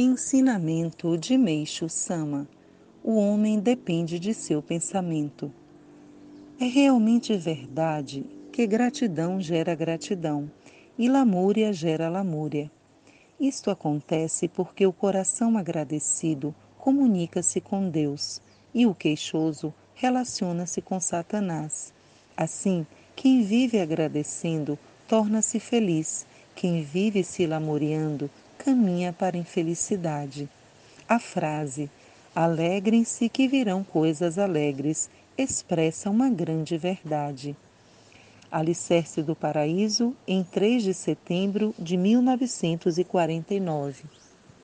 Ensinamento de Meixo Sama: O homem depende de seu pensamento. É realmente verdade que gratidão gera gratidão e lamúria gera lamúria. Isto acontece porque o coração agradecido comunica-se com Deus e o queixoso relaciona-se com Satanás. Assim, quem vive agradecendo torna-se feliz, quem vive se lamuriando caminha para a infelicidade. A frase Alegrem-se que virão coisas alegres expressa uma grande verdade. Alicerce do Paraíso, em 3 de setembro de 1949.